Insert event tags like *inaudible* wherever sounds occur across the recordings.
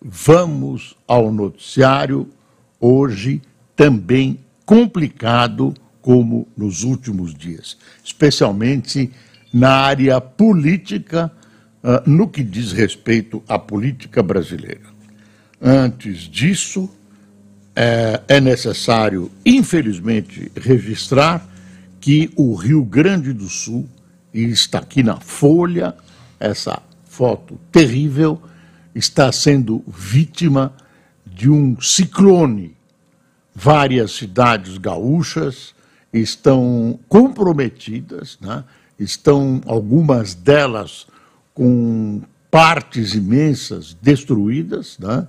vamos ao noticiário hoje também complicado como nos últimos dias, especialmente na área política, uh, no que diz respeito à política brasileira. Antes disso, é, é necessário, infelizmente, registrar que o Rio Grande do Sul, e está aqui na Folha, essa foto terrível, está sendo vítima de um ciclone. Várias cidades gaúchas estão comprometidas, né? estão algumas delas com partes imensas destruídas né?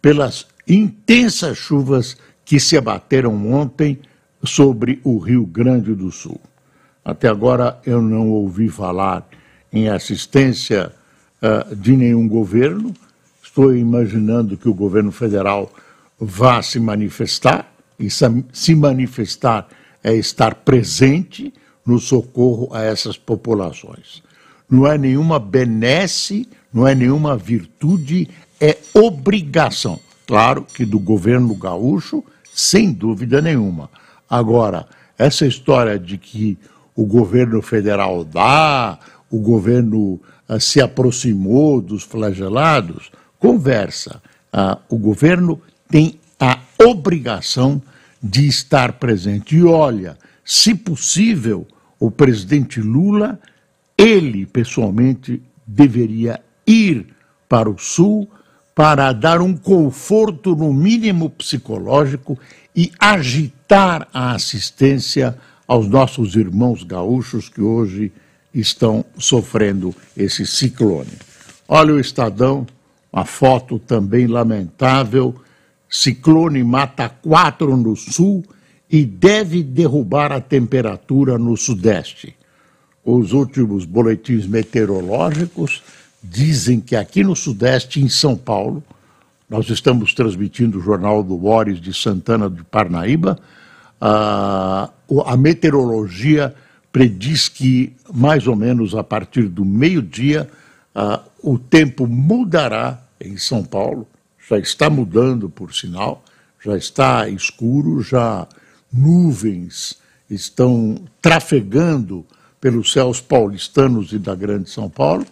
pelas intensas chuvas que se abateram ontem sobre o Rio Grande do Sul. Até agora eu não ouvi falar em assistência uh, de nenhum governo, Estou imaginando que o governo federal vá se manifestar, e se manifestar é estar presente no socorro a essas populações. Não é nenhuma benesse, não é nenhuma virtude, é obrigação. Claro que do governo gaúcho, sem dúvida nenhuma. Agora, essa história de que o governo federal dá, o governo uh, se aproximou dos flagelados, conversa. Ah, o governo tem a obrigação de estar presente. E olha, se possível, o presidente Lula, ele pessoalmente deveria ir para o Sul para dar um conforto, no mínimo psicológico, e agitar a assistência aos nossos irmãos gaúchos que hoje estão sofrendo esse ciclone. Olha o Estadão uma foto também lamentável. Ciclone mata quatro no sul e deve derrubar a temperatura no sudeste. Os últimos boletins meteorológicos dizem que aqui no sudeste, em São Paulo, nós estamos transmitindo o Jornal do Boris de Santana de Parnaíba, a, a meteorologia prediz que mais ou menos a partir do meio-dia ah, o tempo mudará em São Paulo, já está mudando, por sinal, já está escuro, já nuvens estão trafegando pelos céus paulistanos e da Grande São Paulo,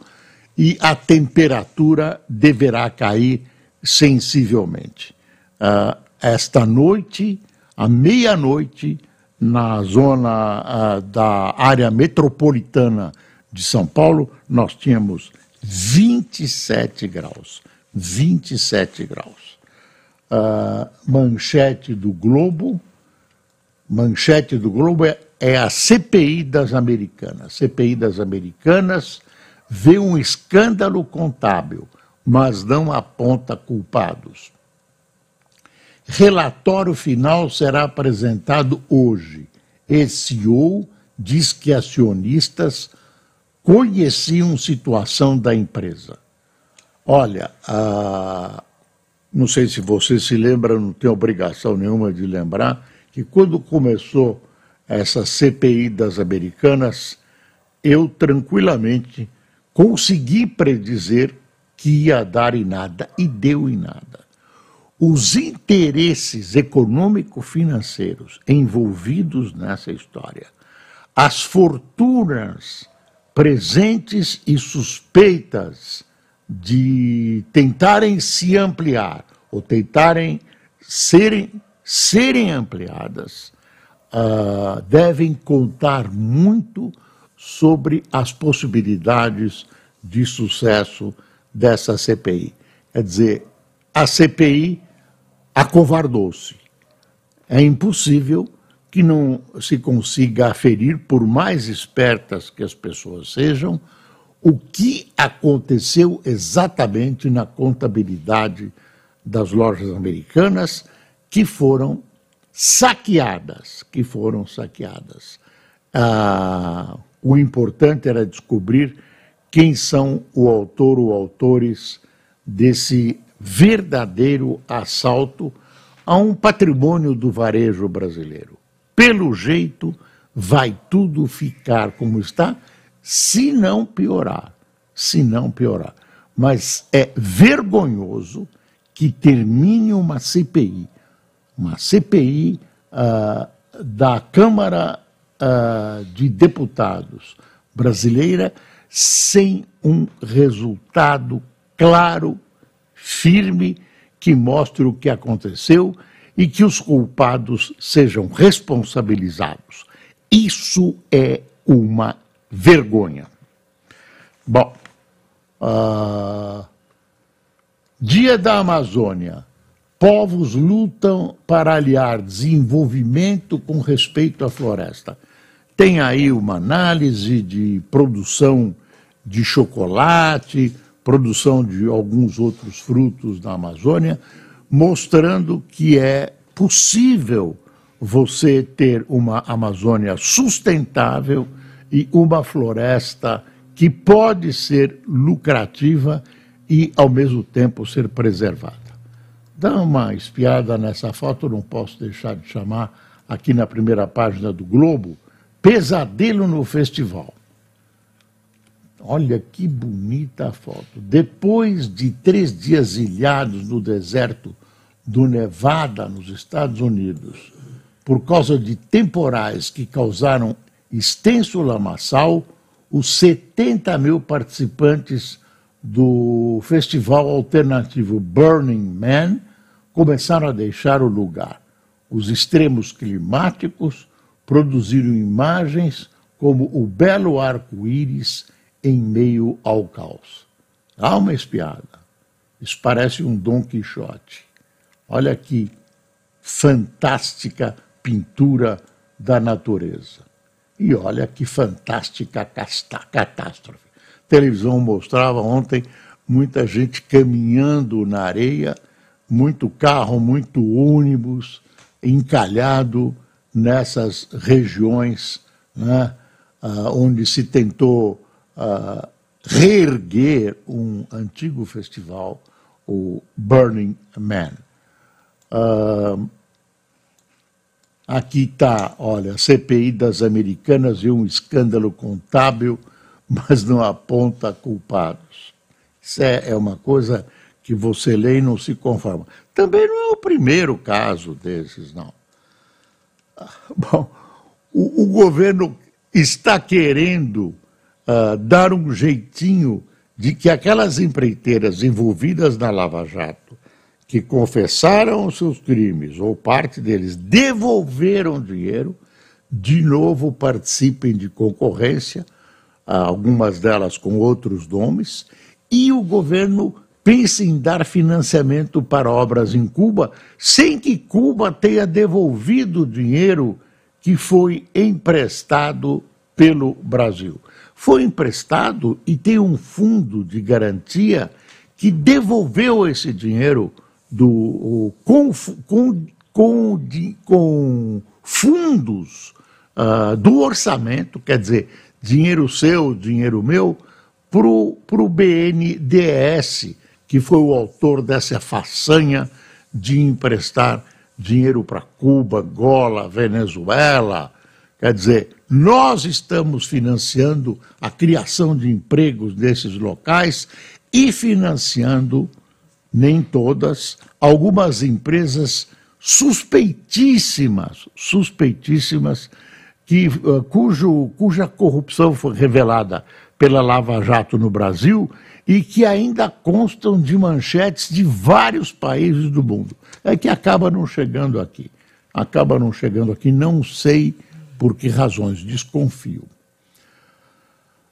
e a temperatura deverá cair sensivelmente. Uh, esta noite, à meia-noite, na zona uh, da área metropolitana de São Paulo, nós tínhamos 27 graus. 27 graus. Uh, manchete do Globo, manchete do Globo é, é a CPI das Americanas. CPI das Americanas vê um escândalo contábil, mas não aponta culpados. Relatório final será apresentado hoje. CEO diz que acionistas conheciam situação da empresa. Olha, não sei se você se lembra, não tem obrigação nenhuma de lembrar, que quando começou essa CPI das americanas, eu tranquilamente consegui predizer que ia dar em nada, e deu em nada. Os interesses econômico-financeiros envolvidos nessa história, as fortunas presentes e suspeitas de tentarem se ampliar ou tentarem serem, serem ampliadas, uh, devem contar muito sobre as possibilidades de sucesso dessa CPI. Quer dizer, a CPI acovardou-se. É impossível que não se consiga aferir, por mais espertas que as pessoas sejam, o que aconteceu exatamente na contabilidade das lojas americanas que foram saqueadas, que foram saqueadas. Ah, o importante era descobrir quem são o autor ou autores desse verdadeiro assalto a um patrimônio do varejo brasileiro. Pelo jeito, vai tudo ficar como está, se não piorar. Se não piorar. Mas é vergonhoso que termine uma CPI, uma CPI ah, da Câmara uh, de Deputados brasileira sem um resultado claro, firme, que mostre o que aconteceu e que os culpados sejam responsabilizados. Isso é uma vergonha. Bom, uh, Dia da Amazônia. Povos lutam para aliar desenvolvimento com respeito à floresta. Tem aí uma análise de produção de chocolate, produção de alguns outros frutos na Amazônia, mostrando que é possível você ter uma Amazônia sustentável e uma floresta que pode ser lucrativa e, ao mesmo tempo, ser preservada. Dá uma espiada nessa foto, não posso deixar de chamar aqui na primeira página do Globo, Pesadelo no Festival. Olha que bonita a foto. Depois de três dias ilhados no deserto do Nevada, nos Estados Unidos, por causa de temporais que causaram extenso lamaçal, os 70 mil participantes do festival alternativo Burning Man começaram a deixar o lugar. Os extremos climáticos produziram imagens como o belo arco-íris em meio ao caos. Uma espiada. Isso parece um Dom Quixote. Olha que fantástica pintura da natureza. E olha que fantástica catástrofe televisão mostrava ontem muita gente caminhando na areia, muito carro, muito ônibus encalhado nessas regiões né, uh, onde se tentou reerguer um antigo festival, o Burning Man. Uh, aqui está, olha, CPI das Americanas e um escândalo contábil mas não aponta culpados. Isso é, é uma coisa que você lê e não se conforma. Também não é o primeiro caso desses, não. Ah, bom, o, o governo está querendo uh, dar um jeitinho de que aquelas empreiteiras envolvidas na Lava Jato, que confessaram os seus crimes, ou parte deles, devolveram dinheiro, de novo participem de concorrência algumas delas com outros nomes, e o governo pensa em dar financiamento para obras em Cuba, sem que Cuba tenha devolvido o dinheiro que foi emprestado pelo Brasil. Foi emprestado e tem um fundo de garantia que devolveu esse dinheiro do, com, com, com, de, com fundos uh, do orçamento, quer dizer, dinheiro seu, dinheiro meu, para o BNDES, que foi o autor dessa façanha de emprestar dinheiro para Cuba, Angola, Venezuela. Quer dizer, nós estamos financiando a criação de empregos nesses locais e financiando, nem todas, algumas empresas suspeitíssimas, suspeitíssimas que, uh, cujo, cuja corrupção foi revelada pela Lava Jato no Brasil e que ainda constam de manchetes de vários países do mundo. É que acaba não chegando aqui. Acaba não chegando aqui, não sei por que razões, desconfio.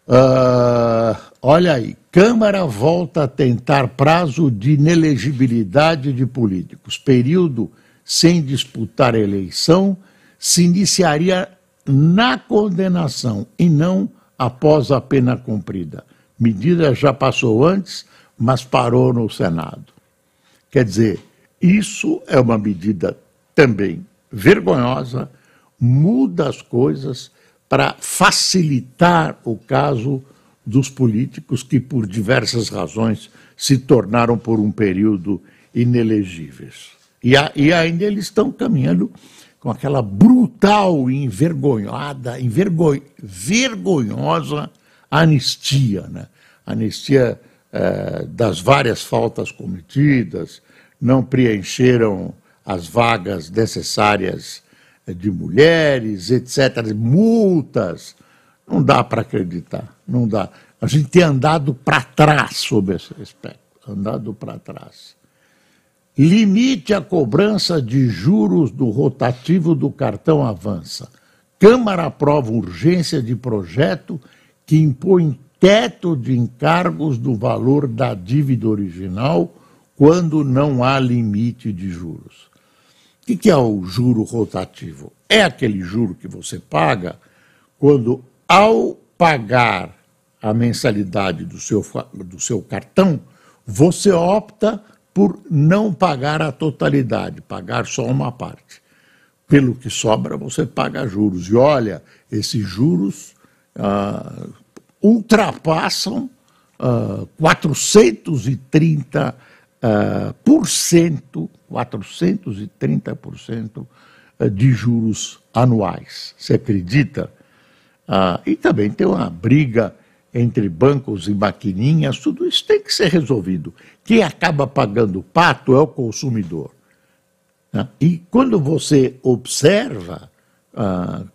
Uh, olha aí, Câmara volta a tentar prazo de inelegibilidade de políticos. Período sem disputar eleição se iniciaria na condenação e não após a pena cumprida. Medida já passou antes, mas parou no Senado. Quer dizer, isso é uma medida também vergonhosa, muda as coisas para facilitar o caso dos políticos que, por diversas razões, se tornaram por um período inelegíveis. E, a, e ainda eles estão caminhando com aquela brutal e envergonhada, envergo, vergonhosa anistia, né? anistia eh, das várias faltas cometidas, não preencheram as vagas necessárias de mulheres, etc., multas. Não dá para acreditar, não dá. A gente tem andado para trás sobre esse aspecto, andado para trás. Limite a cobrança de juros do rotativo do cartão avança. Câmara aprova urgência de projeto que impõe teto de encargos do valor da dívida original quando não há limite de juros. O que é o juro rotativo? É aquele juro que você paga quando, ao pagar a mensalidade do seu, do seu cartão, você opta por não pagar a totalidade, pagar só uma parte. Pelo que sobra, você paga juros. E olha, esses juros ah, ultrapassam uh, 430 uh, por cento, 430% de juros anuais. Você acredita? Uh, e também tem uma briga entre bancos e maquininhas, tudo isso tem que ser resolvido. Quem acaba pagando o pato é o consumidor. Né? E quando você observa uh,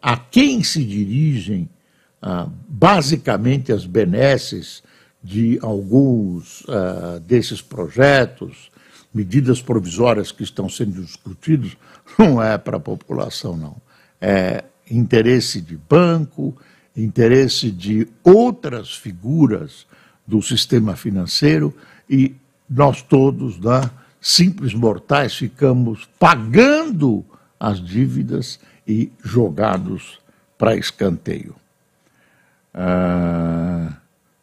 a quem se dirigem ah, basicamente as benesses de alguns ah, desses projetos, medidas provisórias que estão sendo discutidos, não é para a população, não. É interesse de banco, interesse de outras figuras do sistema financeiro e nós todos, né, simples mortais, ficamos pagando as dívidas e jogados para escanteio. Ah,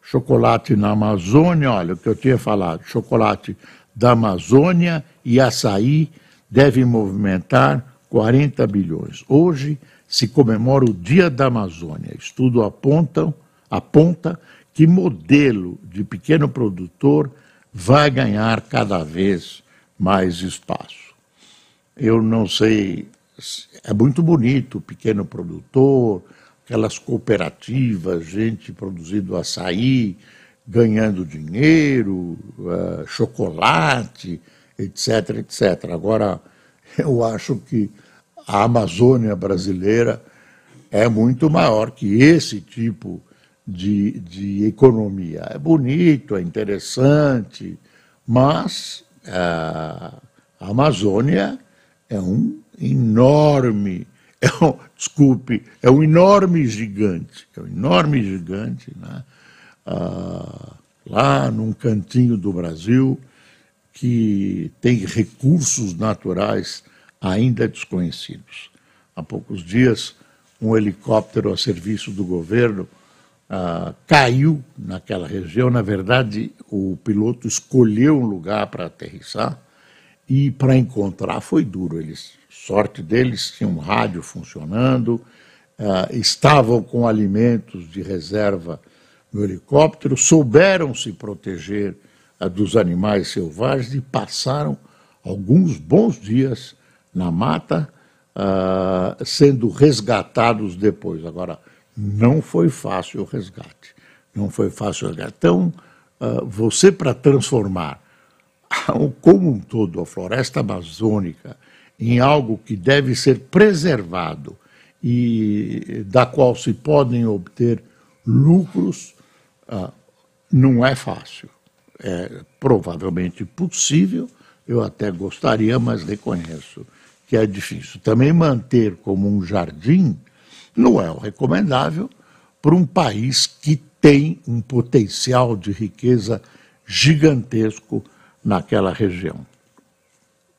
chocolate na Amazônia, olha o que eu tinha falado, chocolate da Amazônia e açaí devem movimentar 40 bilhões. Hoje se comemora o Dia da Amazônia. Estudo apontam, aponta que modelo de pequeno produtor vai ganhar cada vez mais espaço. Eu não sei, é muito bonito o pequeno produtor, aquelas cooperativas, gente produzindo açaí, ganhando dinheiro, uh, chocolate, etc, etc. Agora, eu acho que a Amazônia brasileira é muito maior que esse tipo de, de economia. É bonito, é interessante, mas uh, a Amazônia é um enorme é um, desculpe, é um enorme gigante, é um enorme gigante, né? Ah, lá num cantinho do Brasil, que tem recursos naturais ainda desconhecidos. Há poucos dias, um helicóptero a serviço do governo ah, caiu naquela região. Na verdade, o piloto escolheu um lugar para aterrissar e para encontrar foi duro. Eles Sorte deles, tinha um rádio funcionando, uh, estavam com alimentos de reserva no helicóptero, souberam se proteger uh, dos animais selvagens e passaram alguns bons dias na mata, uh, sendo resgatados depois. Agora, não foi fácil o resgate. Não foi fácil o resgate. Então, você, para transformar *laughs* como um todo a floresta amazônica em algo que deve ser preservado e da qual se podem obter lucros, ah, não é fácil. É provavelmente possível, eu até gostaria, mas reconheço que é difícil. Também manter como um jardim não é o recomendável para um país que tem um potencial de riqueza gigantesco naquela região.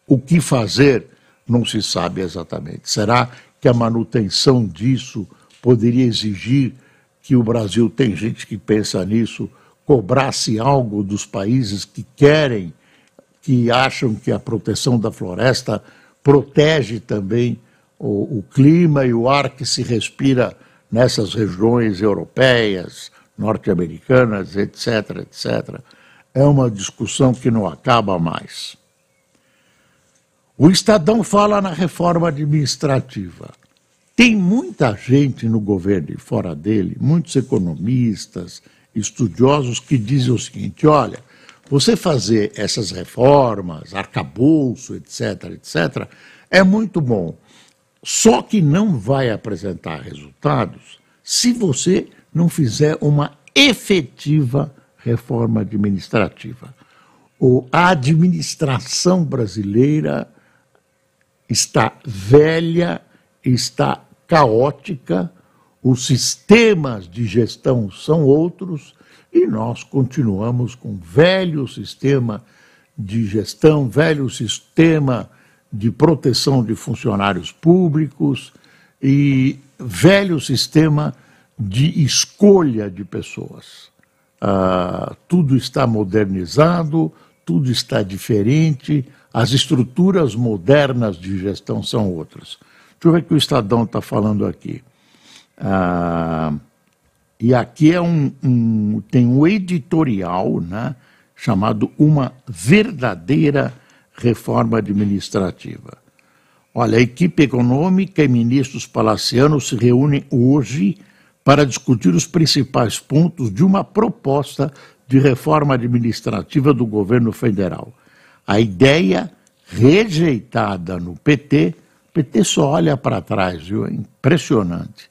O que fazer não se sabe exatamente. Será que a manutenção disso poderia exigir que o Brasil, tem gente que pensa nisso, cobrasse algo dos países que querem, que acham que a proteção da floresta protege também o, o clima e o ar que se respira nessas regiões europeias, norte-americanas, etc., etc. É uma discussão que não acaba mais. O Estadão fala na reforma administrativa. Tem muita gente no governo e fora dele, muitos economistas, estudiosos, que dizem o seguinte: olha, você fazer essas reformas, arcabouço, etc., etc., é muito bom. Só que não vai apresentar resultados se você não fizer uma efetiva reforma administrativa. A administração brasileira está velha, está caótica, os sistemas de gestão são outros e nós continuamos com velho sistema de gestão, velho sistema de proteção de funcionários públicos e velho sistema de escolha de pessoas. Ah, tudo está modernizado, tudo está diferente, as estruturas modernas de gestão são outras. Deixa eu ver o que o Estadão está falando aqui. Ah, e aqui é um, um, tem um editorial né, chamado Uma Verdadeira Reforma Administrativa. Olha, a equipe econômica e ministros palacianos se reúnem hoje para discutir os principais pontos de uma proposta de reforma administrativa do governo federal. A ideia, rejeitada no PT, PT só olha para trás, viu? É impressionante.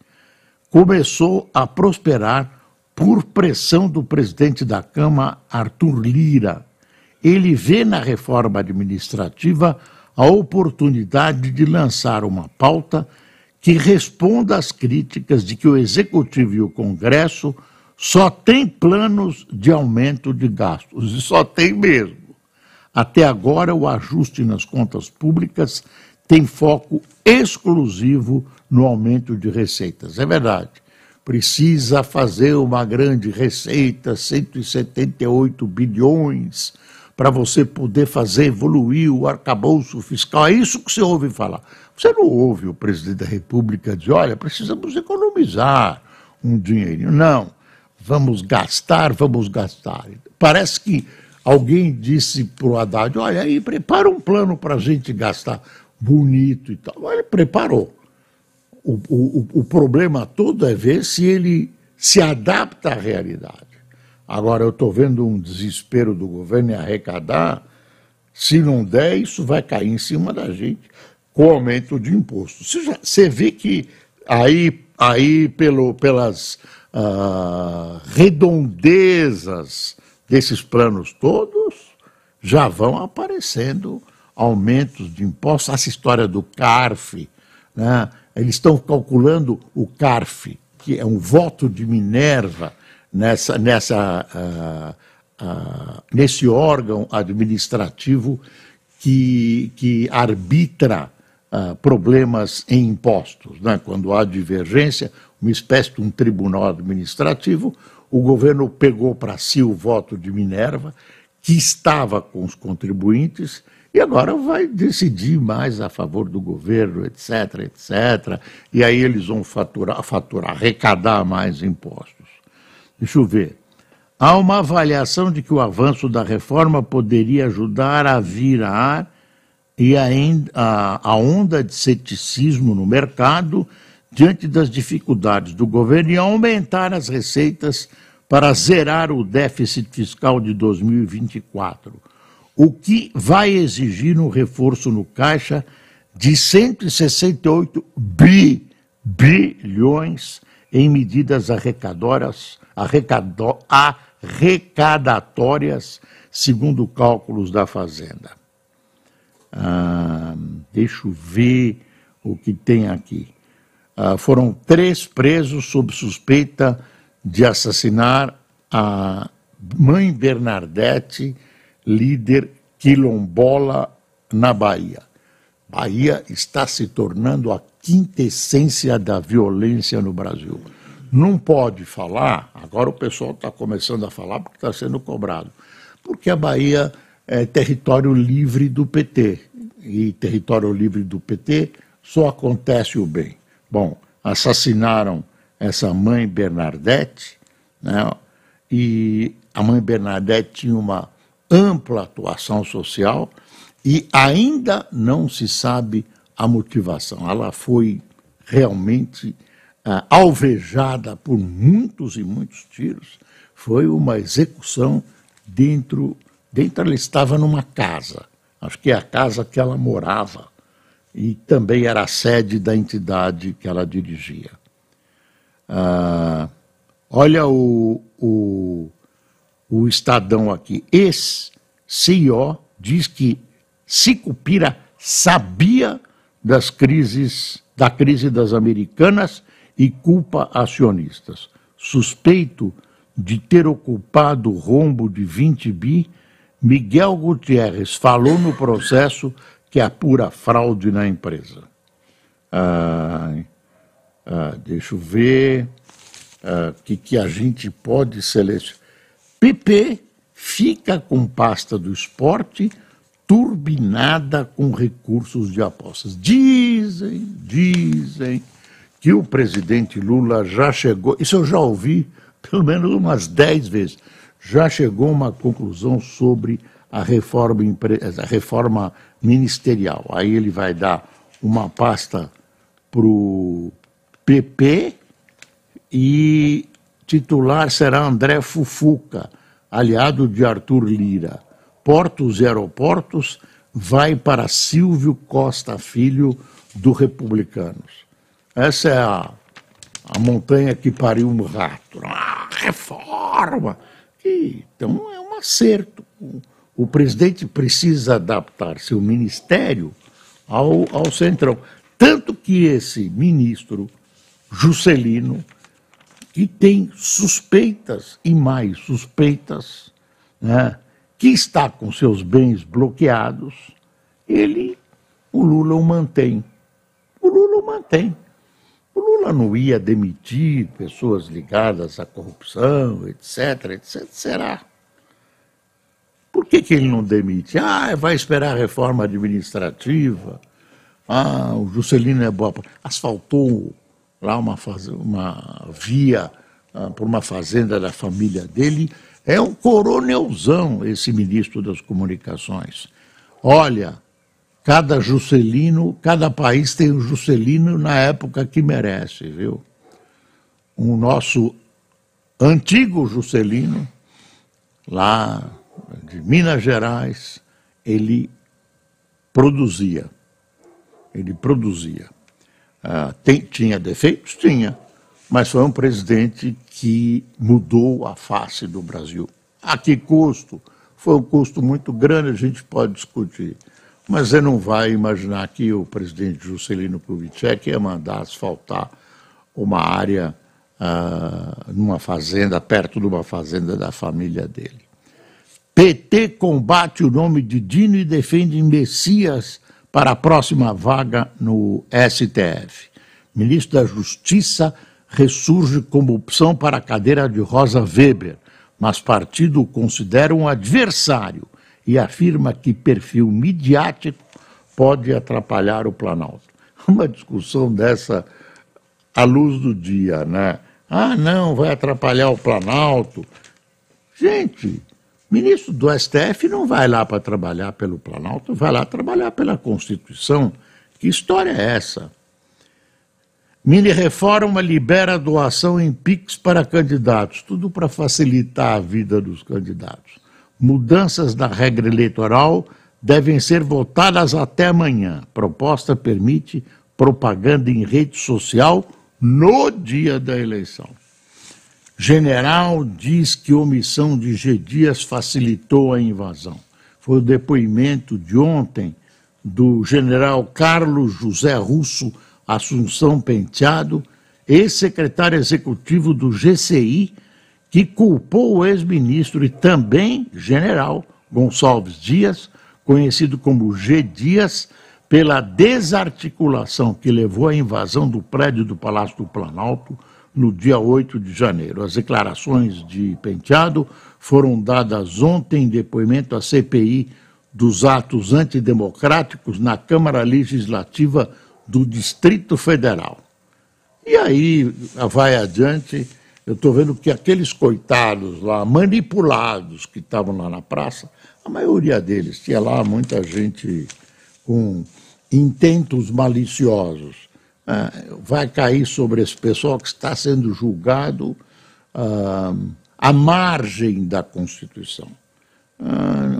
Começou a prosperar por pressão do presidente da Câmara, Arthur Lira. Ele vê na reforma administrativa a oportunidade de lançar uma pauta que responda às críticas de que o Executivo e o Congresso só têm planos de aumento de gastos, e só tem mesmo. Até agora, o ajuste nas contas públicas tem foco exclusivo no aumento de receitas. É verdade. Precisa fazer uma grande receita, 178 bilhões, para você poder fazer evoluir o arcabouço fiscal. É isso que você ouve falar. Você não ouve o presidente da República dizer, olha, precisamos economizar um dinheirinho. Não, vamos gastar, vamos gastar. Parece que alguém disse para o Haddad, olha aí, prepara um plano para a gente gastar bonito e tal. Ele preparou. O, o, o problema todo é ver se ele se adapta à realidade. Agora, eu estou vendo um desespero do governo em arrecadar. Se não der, isso vai cair em cima da gente com aumento de imposto. Você, já, você vê que aí, aí pelo, pelas uh, redondezas desses planos todos, já vão aparecendo aumentos de impostos. Essa história do CARF, né? eles estão calculando o CARF, que é um voto de Minerva nessa, nessa, uh, uh, nesse órgão administrativo que, que arbitra uh, problemas em impostos. Né? Quando há divergência, uma espécie de um tribunal administrativo, o governo pegou para si o voto de Minerva, que estava com os contribuintes, e agora vai decidir mais a favor do governo, etc, etc. E aí eles vão faturar, faturar arrecadar mais impostos. Deixa eu ver. Há uma avaliação de que o avanço da reforma poderia ajudar a virar e a, a onda de ceticismo no mercado diante das dificuldades do governo e aumentar as receitas para zerar o déficit fiscal de 2024, o que vai exigir um reforço no caixa de 168 bi, bilhões em medidas arrecadatórias, arrecado, arrecadatórias, segundo cálculos da Fazenda. Ah, deixa eu ver o que tem aqui. Ah, foram três presos sob suspeita de assassinar a mãe Bernadette, líder quilombola na Bahia. Bahia está se tornando a quintessência da violência no Brasil. Não pode falar, agora o pessoal está começando a falar porque está sendo cobrado, porque a Bahia é território livre do PT. e território livre do PT, só acontece o bem. Bom, assassinaram essa mãe Bernadette, né? e a mãe Bernadette tinha uma ampla atuação social e ainda não se sabe a motivação. Ela foi realmente uh, alvejada por muitos e muitos tiros. Foi uma execução dentro, dentro ela estava numa casa, acho que é a casa que ela morava e também era a sede da entidade que ela dirigia. Uh, olha o, o, o Estadão aqui. Ex-CEO diz que Sicupira sabia das crises, da crise das americanas e culpa acionistas. Suspeito de ter ocupado o rombo de 20 bi, Miguel Gutierrez falou no processo que apura fraude na empresa. Ah, ah, deixa eu ver o ah, que, que a gente pode selecionar. PP fica com pasta do esporte turbinada com recursos de apostas. Dizem, dizem que o presidente Lula já chegou, isso eu já ouvi pelo menos umas dez vezes, já chegou a uma conclusão sobre a reforma, a reforma ministerial. Aí ele vai dar uma pasta para o PP e titular será André Fufuca, aliado de Arthur Lira. Portos e aeroportos vai para Silvio Costa Filho, do Republicanos. Essa é a, a montanha que pariu um rato. Ah, reforma! Então é um acerto. O presidente precisa adaptar seu ministério ao, ao centrão. Tanto que esse ministro, Juscelino, que tem suspeitas e mais suspeitas, né, que está com seus bens bloqueados, ele, o Lula o mantém. O Lula o mantém. O Lula não ia demitir pessoas ligadas à corrupção, etc, etc. Será? Por que, que ele não demite? Ah, vai esperar a reforma administrativa. Ah, o Juscelino é boa. Asfaltou lá uma, faz... uma via ah, por uma fazenda da família dele. É um coronelzão esse ministro das comunicações. Olha, cada Juscelino, cada país tem um Juscelino na época que merece, viu? O nosso antigo Juscelino, lá de Minas Gerais, ele produzia. Ele produzia. Ah, tem, tinha defeitos? Tinha. Mas foi um presidente que mudou a face do Brasil. A que custo? Foi um custo muito grande, a gente pode discutir. Mas você não vai imaginar que o presidente Juscelino Kubitschek ia mandar asfaltar uma área uh, numa fazenda, perto de uma fazenda da família dele. PT combate o nome de Dino e defende Messias para a próxima vaga no STF. Ministro da Justiça ressurge como opção para a cadeira de Rosa Weber, mas partido o considera um adversário e afirma que perfil midiático pode atrapalhar o Planalto. *laughs* Uma discussão dessa à luz do dia, né? Ah, não, vai atrapalhar o Planalto. Gente, ministro do STF não vai lá para trabalhar pelo Planalto, vai lá trabalhar pela Constituição. Que história é essa? Mini reforma libera doação em PIX para candidatos, tudo para facilitar a vida dos candidatos. Mudanças na regra eleitoral devem ser votadas até amanhã. Proposta permite propaganda em rede social no dia da eleição. General diz que omissão de G. Dias facilitou a invasão. Foi o depoimento de ontem do general Carlos José Russo Assunção Penteado, ex-secretário executivo do GCI, que culpou o ex-ministro e também general Gonçalves Dias, conhecido como G. Dias, pela desarticulação que levou à invasão do prédio do Palácio do Planalto no dia 8 de janeiro. As declarações de Penteado foram dadas ontem em depoimento à CPI dos atos antidemocráticos na Câmara Legislativa do Distrito Federal. E aí vai adiante, eu estou vendo que aqueles coitados lá, manipulados que estavam lá na praça, a maioria deles tinha lá muita gente com intentos maliciosos. É, vai cair sobre esse pessoal que está sendo julgado ah, à margem da Constituição. Ah,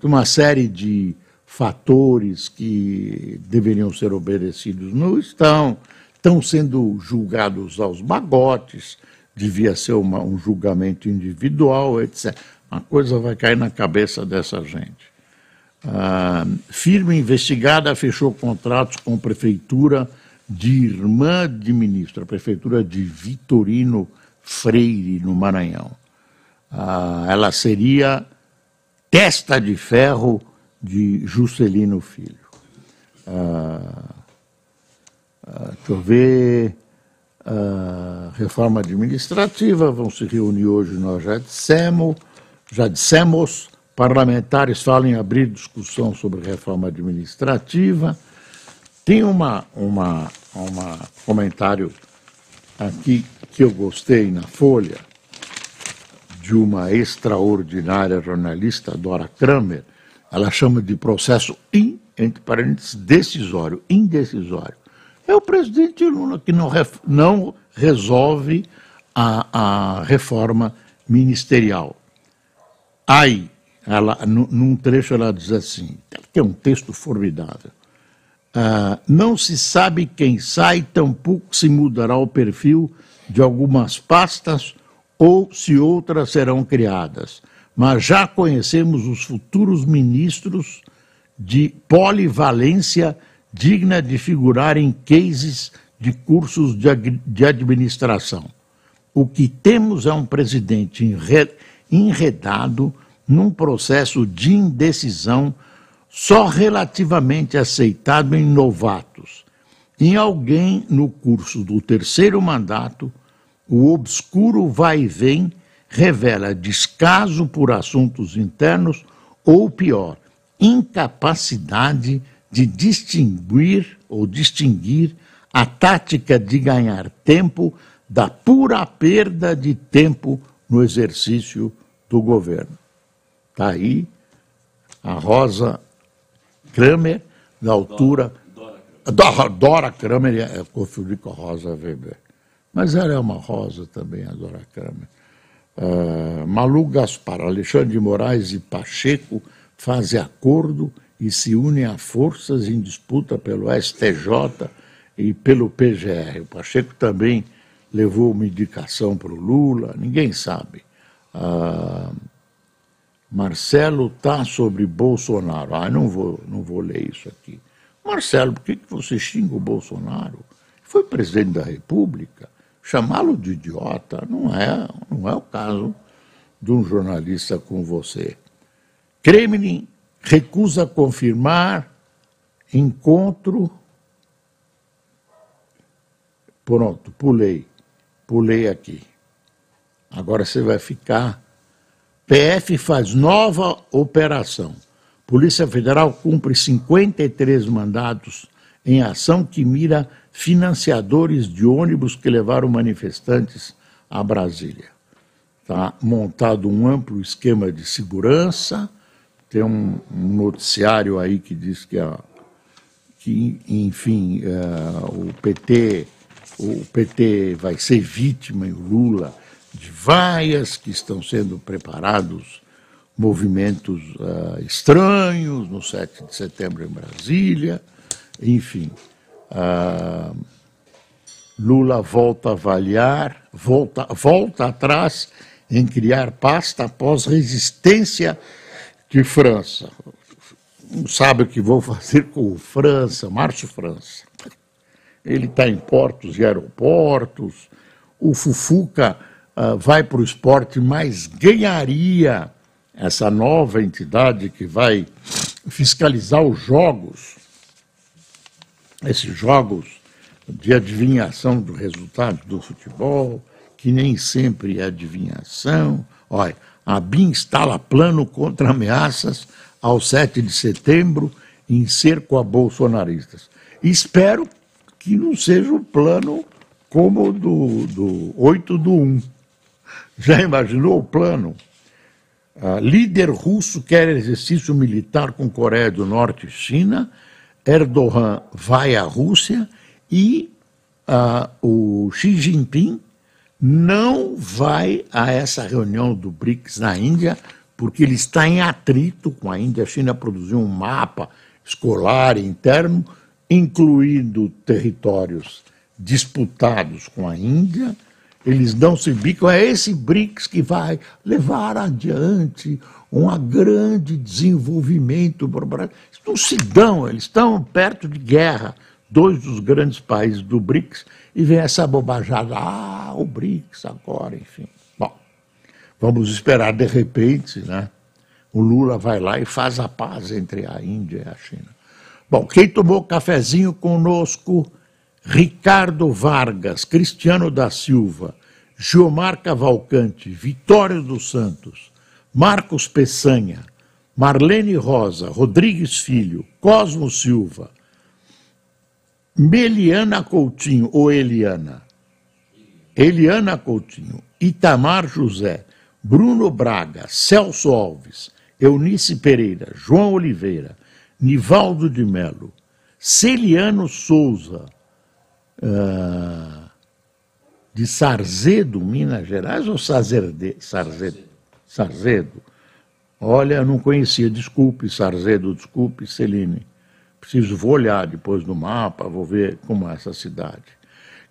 uma série de fatores que deveriam ser obedecidos não estão, estão sendo julgados aos magotes, devia ser uma, um julgamento individual, etc. Uma coisa vai cair na cabeça dessa gente. Ah, firme investigada fechou contratos com prefeitura de irmã de ministro, a prefeitura de Vitorino Freire, no Maranhão. Ah, ela seria testa de ferro de Juscelino Filho. Ah, ah, deixa eu ver. Ah, reforma administrativa, vão se reunir hoje, nós já dissemos, já dissemos, parlamentares falam em abrir discussão sobre reforma administrativa. Tem uma, uma, uma comentário aqui que eu gostei na Folha, de uma extraordinária jornalista, Dora Kramer, ela chama de processo, in, entre parênteses, decisório, indecisório. É o presidente Lula que não, não resolve a, a reforma ministerial. Aí, ela, num trecho ela diz assim, é um texto formidável. Ah, não se sabe quem sai, tampouco se mudará o perfil de algumas pastas ou se outras serão criadas. Mas já conhecemos os futuros ministros de polivalência digna de figurar em cases de cursos de, de administração. O que temos é um presidente enredado num processo de indecisão só relativamente aceitado em novatos. Em alguém no curso do terceiro mandato, o obscuro vai e vem revela descaso por assuntos internos ou, pior, incapacidade de distinguir ou distinguir a tática de ganhar tempo da pura perda de tempo no exercício do governo. Está aí a Rosa Kramer, na altura. Dora, Dora Kramer, é, eu confundi com a Rosa Weber. Mas ela é uma rosa também, a Dora Kramer. Uh, Malu Gaspar, Alexandre de Moraes e Pacheco fazem acordo e se unem a forças em disputa pelo STJ e pelo PGR. O Pacheco também levou uma indicação para o Lula, ninguém sabe. Uh, Marcelo está sobre Bolsonaro. Ah, não vou, não vou ler isso aqui. Marcelo, por que, que você xinga o Bolsonaro? Foi presidente da República. Chamá-lo de idiota não é, não é o caso de um jornalista como você. Kremlin recusa confirmar encontro. Pronto, pulei. Pulei aqui. Agora você vai ficar PF faz nova operação. Polícia Federal cumpre 53 mandados em ação que mira financiadores de ônibus que levaram manifestantes a Brasília. Está montado um amplo esquema de segurança, tem um, um noticiário aí que diz que, a, que enfim, uh, o PT o PT vai ser vítima e o Lula de vaias que estão sendo preparados movimentos uh, estranhos no 7 de setembro em Brasília, enfim. Uh, Lula volta a avaliar, volta, volta atrás em criar pasta após resistência de França. Não sabe o que vou fazer com o França, Márcio França. Ele está em portos e aeroportos. O Fufuca uh, vai para o esporte, mas ganharia essa nova entidade que vai fiscalizar os jogos, esses jogos de adivinhação do resultado do futebol, que nem sempre é adivinhação. Olha, a BIM instala plano contra ameaças ao 7 de setembro em cerco a bolsonaristas. Espero que não seja um plano como o do, do 8 do 1. Já imaginou o plano? Uh, líder russo quer exercício militar com Coreia do Norte e China. Erdogan vai à Rússia e uh, o Xi Jinping não vai a essa reunião do BRICS na Índia, porque ele está em atrito com a Índia. A China produziu um mapa escolar interno, incluindo territórios disputados com a Índia. Eles não se bicam. É esse BRICS que vai levar adiante um grande desenvolvimento para o Brasil. Eles não se dão, eles estão perto de guerra. Dois dos grandes países do BRICS, e vem essa bobajada. Ah, o BRICS agora, enfim. Bom, vamos esperar de repente, né? O Lula vai lá e faz a paz entre a Índia e a China. Bom, quem tomou cafezinho conosco? Ricardo Vargas, Cristiano da Silva, Giomar Cavalcante, Vitório dos Santos, Marcos Peçanha, Marlene Rosa, Rodrigues Filho, Cosmo Silva, Meliana Coutinho, ou Eliana, Eliana Coutinho, Itamar José, Bruno Braga, Celso Alves, Eunice Pereira, João Oliveira, Nivaldo de Melo, Celiano Souza, uh, de Sarzedo, Minas Gerais, ou Sazerde, Sarzedo? Sarzedo. Olha, não conhecia, desculpe, Sarzedo, desculpe, Celine. Preciso, vou olhar depois no mapa, vou ver como é essa cidade.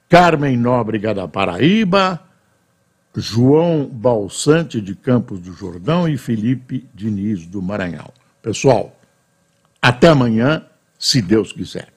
Carmen Nóbrega da Paraíba, João Balsante de Campos do Jordão e Felipe Diniz do Maranhão. Pessoal, até amanhã, se Deus quiser.